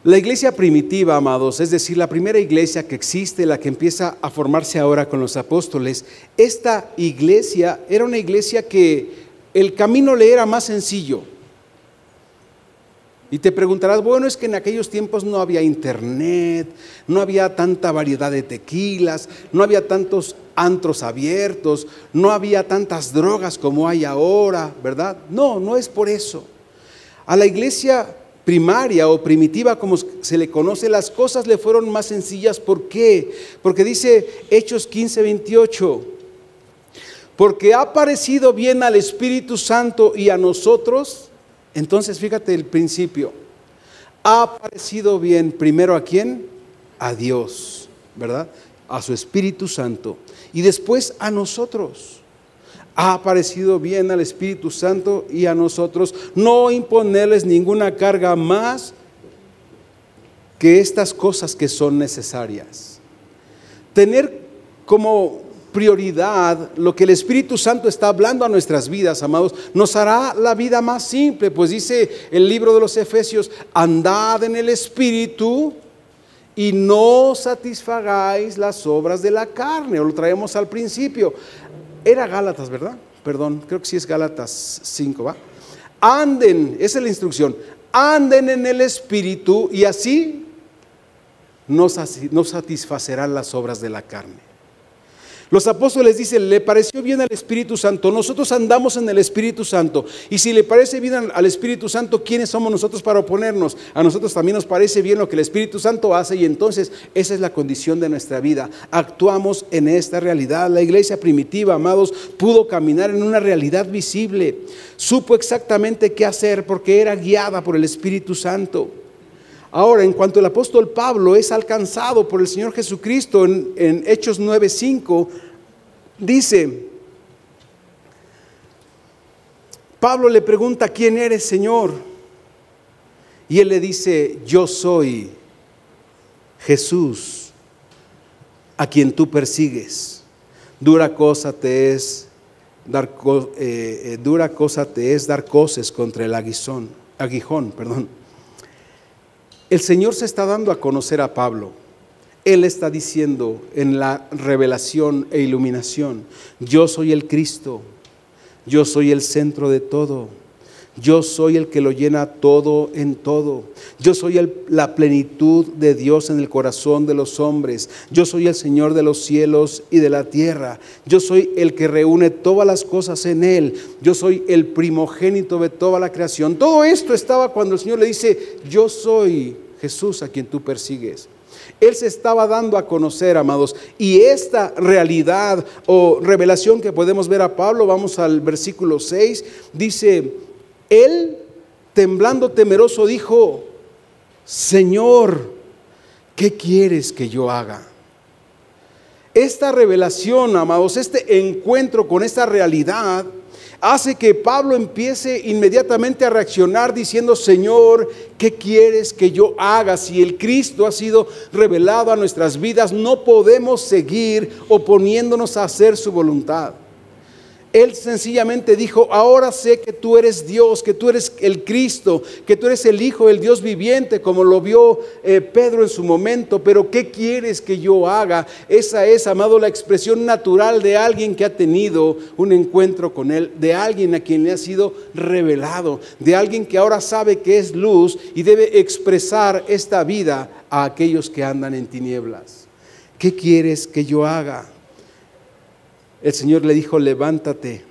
La iglesia primitiva, amados, es decir, la primera iglesia que existe, la que empieza a formarse ahora con los apóstoles, esta iglesia era una iglesia que el camino le era más sencillo. Y te preguntarás, bueno, es que en aquellos tiempos no había internet, no había tanta variedad de tequilas, no había tantos antros abiertos, no había tantas drogas como hay ahora, ¿verdad? No, no es por eso. A la iglesia primaria o primitiva, como se le conoce, las cosas le fueron más sencillas. ¿Por qué? Porque dice Hechos 15, 28, porque ha parecido bien al Espíritu Santo y a nosotros. Entonces, fíjate el principio. Ha parecido bien primero a quién? A Dios, ¿verdad? A su Espíritu Santo. Y después a nosotros ha parecido bien al Espíritu Santo y a nosotros no imponerles ninguna carga más que estas cosas que son necesarias. Tener como prioridad lo que el Espíritu Santo está hablando a nuestras vidas, amados, nos hará la vida más simple, pues dice el libro de los Efesios, andad en el Espíritu y no satisfagáis las obras de la carne, o lo traemos al principio. Era Gálatas, ¿verdad? Perdón, creo que sí es Gálatas 5, ¿va? Anden, esa es la instrucción, anden en el Espíritu y así no, satisfacerán las obras de la carne. Los apóstoles dicen, le pareció bien al Espíritu Santo, nosotros andamos en el Espíritu Santo. Y si le parece bien al Espíritu Santo, ¿quiénes somos nosotros para oponernos? A nosotros también nos parece bien lo que el Espíritu Santo hace y entonces esa es la condición de nuestra vida. Actuamos en esta realidad. La iglesia primitiva, amados, pudo caminar en una realidad visible. Supo exactamente qué hacer porque era guiada por el Espíritu Santo. Ahora, en cuanto el apóstol Pablo es alcanzado por el Señor Jesucristo en, Hechos 9:5, dice, Pablo le pregunta, ¿quién eres, Señor? Y él le dice, yo soy Jesús, a quien tú persigues. Dura cosa te es dar, eh, eh, dura cosa te es dar coces contra el aguijón, aguijón, perdón. El Señor se está dando a conocer a Pablo. Él está diciendo en la revelación e iluminación, yo soy el Cristo, yo soy el centro de todo, yo soy el que lo llena todo en todo, yo soy la plenitud de Dios en el corazón de los hombres, yo soy el Señor de los cielos y de la tierra, yo soy el que reúne todas las cosas en Él, yo soy el primogénito de toda la creación. Todo esto estaba cuando el Señor le dice, yo soy Jesús a quien tú persigues. Él se estaba dando a conocer, amados. Y esta realidad o revelación que podemos ver a Pablo, vamos al versículo 6, dice, Él, temblando temeroso, dijo, Señor, ¿qué quieres que yo haga? Esta revelación, amados, este encuentro con esta realidad, hace que Pablo empiece inmediatamente a reaccionar diciendo, Señor, ¿qué quieres que yo haga? Si el Cristo ha sido revelado a nuestras vidas, no podemos seguir oponiéndonos a hacer su voluntad. Él sencillamente dijo, ahora sé que tú eres Dios, que tú eres el Cristo, que tú eres el Hijo del Dios viviente, como lo vio eh, Pedro en su momento, pero ¿qué quieres que yo haga? Esa es, amado, la expresión natural de alguien que ha tenido un encuentro con Él, de alguien a quien le ha sido revelado, de alguien que ahora sabe que es luz y debe expresar esta vida a aquellos que andan en tinieblas. ¿Qué quieres que yo haga? El Señor le dijo, levántate,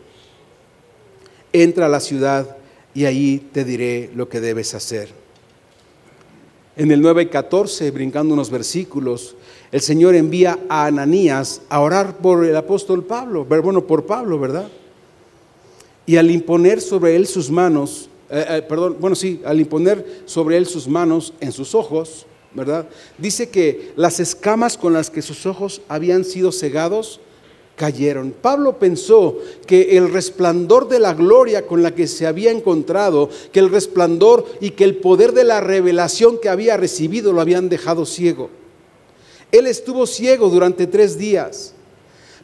entra a la ciudad y ahí te diré lo que debes hacer. En el 9:14, brincando unos versículos, el Señor envía a Ananías a orar por el apóstol Pablo, bueno, por Pablo, ¿verdad? Y al imponer sobre él sus manos, eh, eh, perdón, bueno, sí, al imponer sobre él sus manos en sus ojos, ¿verdad? Dice que las escamas con las que sus ojos habían sido cegados cayeron. Pablo pensó que el resplandor de la gloria con la que se había encontrado, que el resplandor y que el poder de la revelación que había recibido lo habían dejado ciego. Él estuvo ciego durante tres días.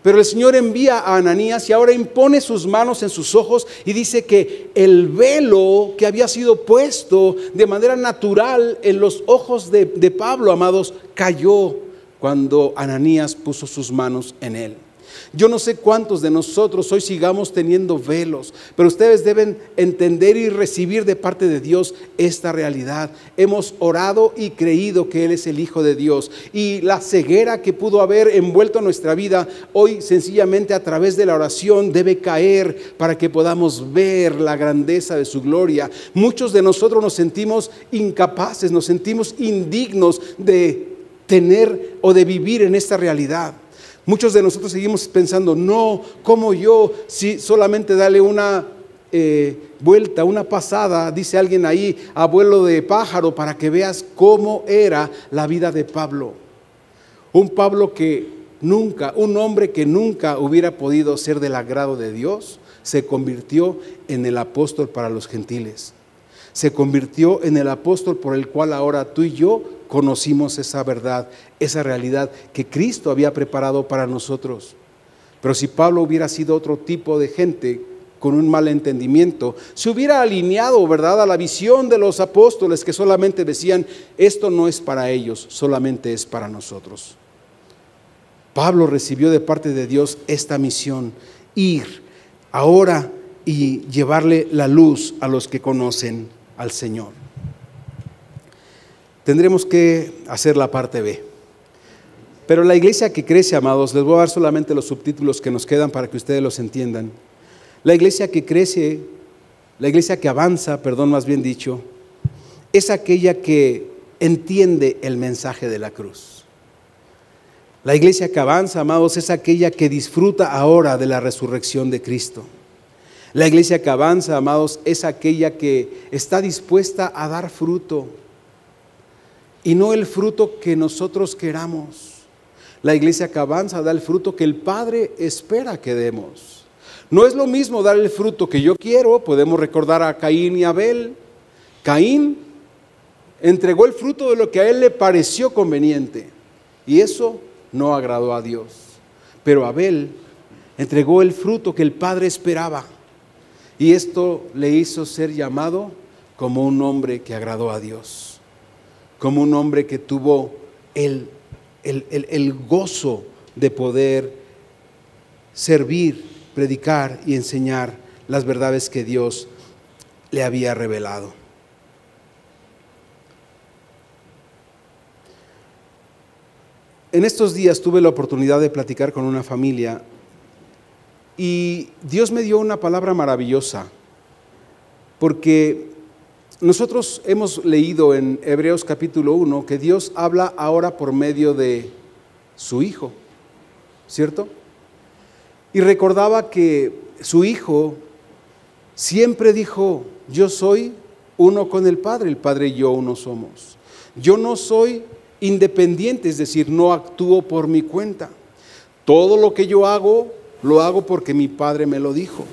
Pero el Señor envía a Ananías y ahora impone sus manos en sus ojos y dice que el velo que había sido puesto de manera natural en los ojos de, de Pablo, amados, cayó cuando Ananías puso sus manos en él. Yo no sé cuántos de nosotros hoy sigamos teniendo velos, pero ustedes deben entender y recibir de parte de Dios esta realidad. Hemos orado y creído que Él es el Hijo de Dios. Y la ceguera que pudo haber envuelto nuestra vida, hoy sencillamente a través de la oración debe caer para que podamos ver la grandeza de su gloria. Muchos de nosotros nos sentimos incapaces, nos sentimos indignos de tener o de vivir en esta realidad. Muchos de nosotros seguimos pensando, no, como yo, si solamente dale una eh, vuelta, una pasada, dice alguien ahí, abuelo de pájaro, para que veas cómo era la vida de Pablo. Un Pablo que nunca, un hombre que nunca hubiera podido ser del agrado de Dios, se convirtió en el apóstol para los gentiles. Se convirtió en el apóstol por el cual ahora tú y yo conocimos esa verdad, esa realidad que Cristo había preparado para nosotros. Pero si Pablo hubiera sido otro tipo de gente con un mal entendimiento, se hubiera alineado, ¿verdad?, a la visión de los apóstoles que solamente decían, esto no es para ellos, solamente es para nosotros. Pablo recibió de parte de Dios esta misión, ir ahora y llevarle la luz a los que conocen al Señor tendremos que hacer la parte B. Pero la iglesia que crece, amados, les voy a dar solamente los subtítulos que nos quedan para que ustedes los entiendan. La iglesia que crece, la iglesia que avanza, perdón, más bien dicho, es aquella que entiende el mensaje de la cruz. La iglesia que avanza, amados, es aquella que disfruta ahora de la resurrección de Cristo. La iglesia que avanza, amados, es aquella que está dispuesta a dar fruto y no el fruto que nosotros queramos. La iglesia que avanza da el fruto que el Padre espera que demos. No es lo mismo dar el fruto que yo quiero, podemos recordar a Caín y Abel. Caín entregó el fruto de lo que a él le pareció conveniente y eso no agradó a Dios. Pero Abel entregó el fruto que el Padre esperaba y esto le hizo ser llamado como un hombre que agradó a Dios, como un hombre que tuvo el, el, gozo de poder servir, predicar y enseñar las verdades que Dios le había revelado. En estos días tuve la oportunidad de platicar con una familia y Dios me dio una palabra maravillosa, porque nosotros hemos leído en Hebreos capítulo 1 que Dios habla ahora por medio de su Hijo, ¿cierto? Y recordaba que su Hijo siempre dijo, yo soy uno con el Padre, el Padre y yo uno somos. Yo no soy independiente, es decir, no actúo por mi cuenta. Todo lo que yo hago lo hago porque mi padre me lo dijo.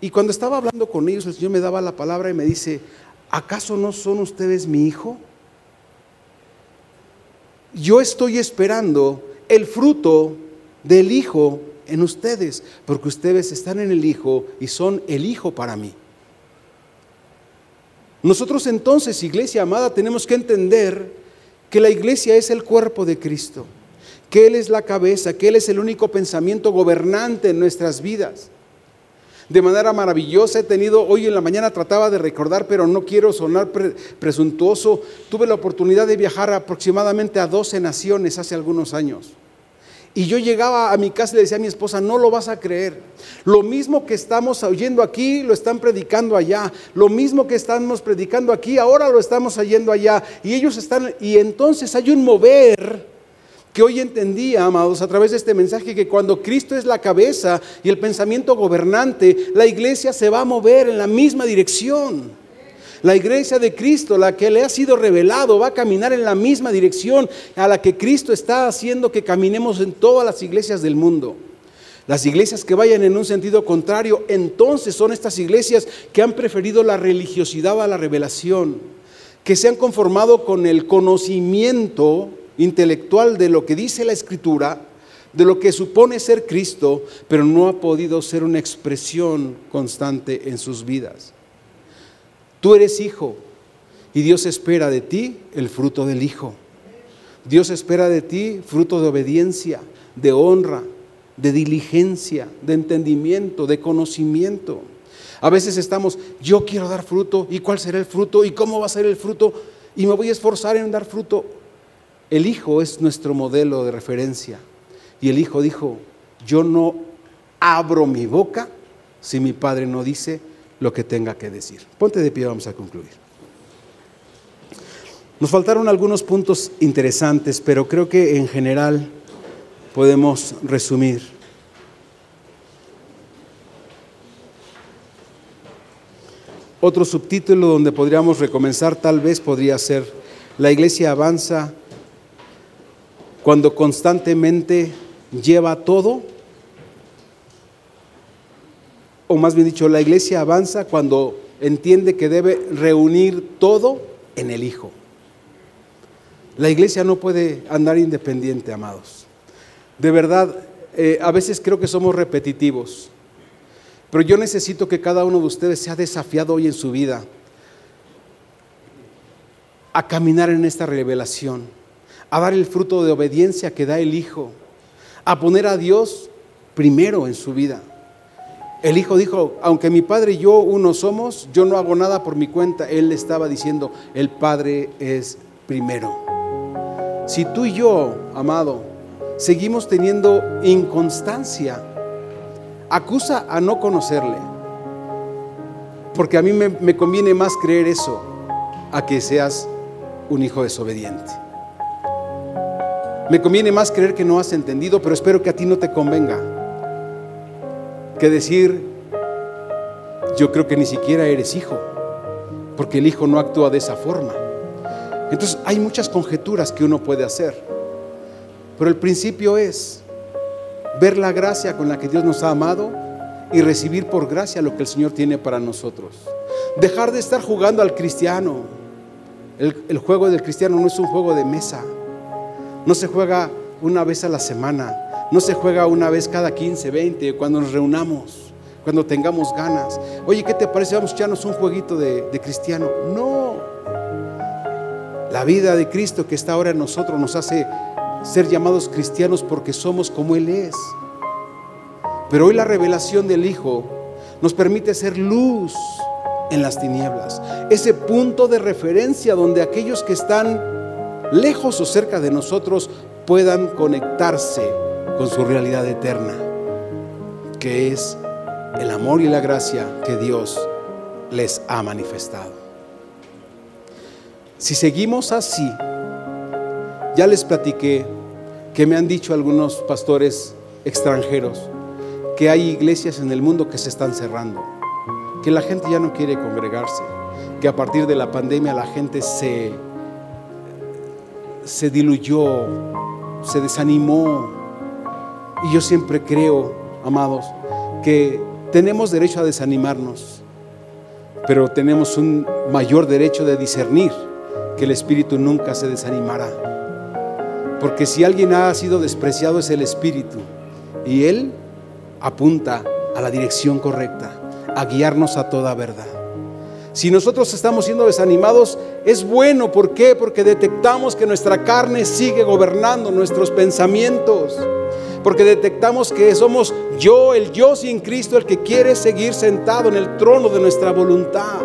Y cuando estaba hablando con ellos, el Señor me daba la palabra y me dice, ¿acaso no son ustedes mi hijo? Yo estoy esperando el fruto del hijo en ustedes, porque ustedes están en el hijo y son el hijo para mí. Nosotros entonces, iglesia amada, tenemos que entender que la iglesia es el cuerpo de Cristo que Él es la cabeza, que Él es el único pensamiento gobernante en nuestras vidas. De manera maravillosa he tenido, hoy en la mañana trataba de recordar, pero no quiero sonar presuntuoso, tuve la oportunidad de viajar aproximadamente a 12 naciones hace algunos años. Y yo llegaba a mi casa y le decía a mi esposa, no lo vas a creer. Lo mismo que estamos oyendo aquí, lo están predicando allá. Lo mismo que estamos predicando aquí, ahora lo estamos oyendo allá. Y ellos están, y entonces hay un mover que hoy entendía, amados, a través de este mensaje, que cuando Cristo es la cabeza y el pensamiento gobernante, la iglesia se va a mover en la misma dirección. La iglesia de Cristo, la que le ha sido revelado, va a caminar en la misma dirección a la que Cristo está haciendo que caminemos en todas las iglesias del mundo. Las iglesias que vayan en un sentido contrario, entonces son estas iglesias que han preferido la religiosidad a la revelación, que se han conformado con el conocimiento intelectual de lo que dice la Escritura, de lo que supone ser Cristo, pero no ha podido ser una expresión constante en sus vidas. Tú eres hijo y Dios espera de ti el fruto del hijo. Dios espera de ti fruto de obediencia, de honra, de diligencia, de entendimiento, de conocimiento. A veces estamos, yo quiero dar fruto, ¿y cuál será el fruto? ¿Y cómo va a ser el fruto? Y me voy a esforzar en dar fruto. El Hijo es nuestro modelo de referencia. Y el Hijo dijo, yo no abro mi boca si mi Padre no dice lo que tenga que decir. Ponte de pie, vamos a concluir. Nos faltaron algunos puntos interesantes, pero creo que en general podemos resumir. Otro subtítulo donde podríamos recomenzar tal vez podría ser, la iglesia avanza cuando constantemente lleva todo, o más bien dicho, la iglesia avanza cuando entiende que debe reunir todo en el Hijo. La iglesia no puede andar independiente, amados. De verdad, eh, a veces creo que somos repetitivos, pero yo necesito que cada uno de ustedes sea desafiado hoy en su vida a caminar en esta revelación a dar el fruto de obediencia que da el Hijo, a poner a Dios primero en su vida. El Hijo dijo, aunque mi Padre y yo uno somos, yo no hago nada por mi cuenta. Él estaba diciendo, el Padre es primero. Si tú y yo, amado, seguimos teniendo inconstancia. Acusa a no conocerle. Porque a mí me conviene más creer eso a que seas un hijo desobediente. Me conviene más creer que no has entendido, pero espero que a ti no te convenga. Que decir, yo creo que ni siquiera eres hijo, porque el hijo no actúa de esa forma. Entonces hay muchas conjeturas que uno puede hacer, pero el principio es ver la gracia con la que Dios nos ha amado y recibir por gracia lo que el Señor tiene para nosotros. Dejar de estar jugando al cristiano. El, juego del cristiano no es un juego de mesa. No se juega una vez a la semana. No se juega una vez cada 15, 20, cuando nos reunamos, cuando tengamos ganas. Oye, ¿qué te parece? Vamos a echarnos un jueguito de, cristiano. No. La vida de Cristo que está ahora en nosotros nos hace ser llamados cristianos porque somos como Él es. Pero hoy la revelación del Hijo nos permite ser luz en las tinieblas. Ese punto de referencia donde aquellos que están lejos o cerca de nosotros puedan conectarse con su realidad eterna, que es el amor y la gracia que Dios les ha manifestado. Si seguimos así, ya les platiqué que me han dicho algunos pastores extranjeros que hay iglesias en el mundo que se están cerrando que la gente ya no quiere congregarse, que a partir de la pandemia la gente se, se diluyó, se desanimó. Y yo siempre creo, amados, que tenemos derecho a desanimarnos, pero tenemos un mayor derecho de discernir que el Espíritu nunca se desanimará. Porque si alguien ha sido despreciado es el Espíritu y Él apunta a la dirección correcta a guiarnos a toda verdad. Si nosotros estamos siendo desanimados, es bueno. ¿Por qué? Porque detectamos que nuestra carne sigue gobernando nuestros pensamientos. Porque detectamos que somos yo, el yo sin Cristo, el que quiere seguir sentado en el trono de nuestra voluntad.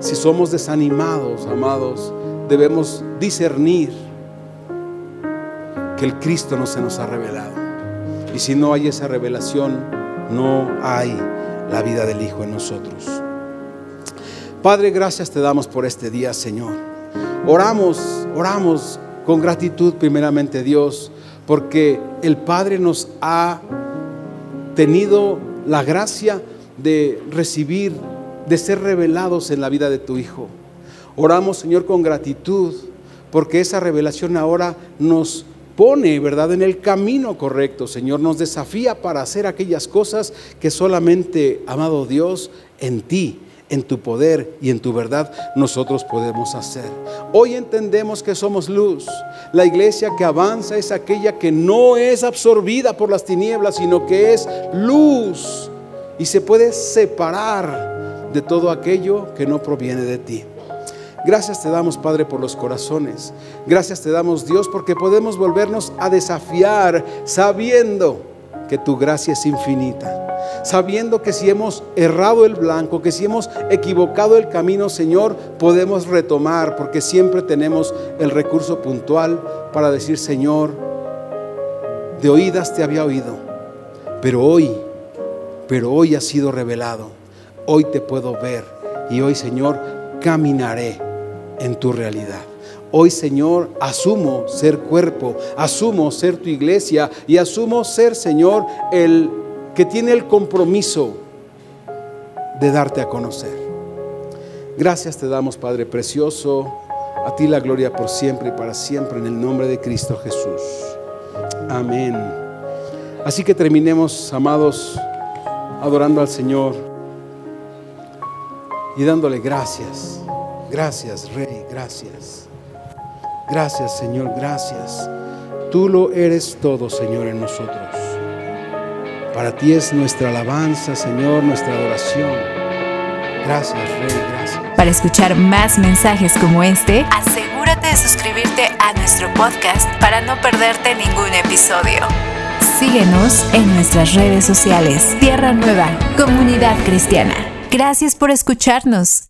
Si somos desanimados, amados, debemos discernir que el Cristo no se nos ha revelado. Y si no hay esa revelación, no hay la vida del Hijo en nosotros. Padre, gracias te damos por este día, Señor. Oramos, oramos con gratitud primeramente, Dios, porque el Padre nos ha tenido la gracia de recibir, de ser revelados en la vida de tu Hijo. Oramos, Señor, con gratitud, porque esa revelación ahora nos pone, ¿verdad?, en el camino correcto, Señor. Nos desafía para hacer aquellas cosas que solamente, amado Dios, en ti, en tu poder y en tu verdad nosotros podemos hacer. Hoy entendemos que somos luz. La iglesia que avanza es aquella que no es absorbida por las tinieblas, sino que es luz y se puede separar de todo aquello que no proviene de ti. Gracias te damos, Padre, por los corazones. Gracias te damos, Dios, porque podemos volvernos a desafiar sabiendo que tu gracia es infinita. Sabiendo que si hemos errado el blanco, que si hemos equivocado el camino, Señor, podemos retomar, porque siempre tenemos el recurso puntual para decir, Señor, de oídas te había oído, pero hoy, pero hoy ha sido revelado. Hoy te puedo ver y hoy, Señor, caminaré en tu realidad. Hoy, Señor, asumo ser cuerpo, asumo ser tu iglesia y asumo ser, Señor, el que tiene el compromiso de darte a conocer. Gracias te damos, Padre precioso. A ti la gloria por siempre y para siempre en el nombre de Cristo Jesús. Amén. Así que terminemos, amados, adorando al Señor y dándole gracias. Gracias, Rey, gracias. Gracias, Señor, gracias. Tú lo eres todo, Señor, en nosotros. Para ti es nuestra alabanza, Señor, nuestra adoración. Gracias, Rey, gracias. Para escuchar más mensajes como este, asegúrate de suscribirte a nuestro podcast para no perderte ningún episodio. Síguenos en nuestras redes sociales. Tierra Nueva, Comunidad Cristiana. Gracias por escucharnos.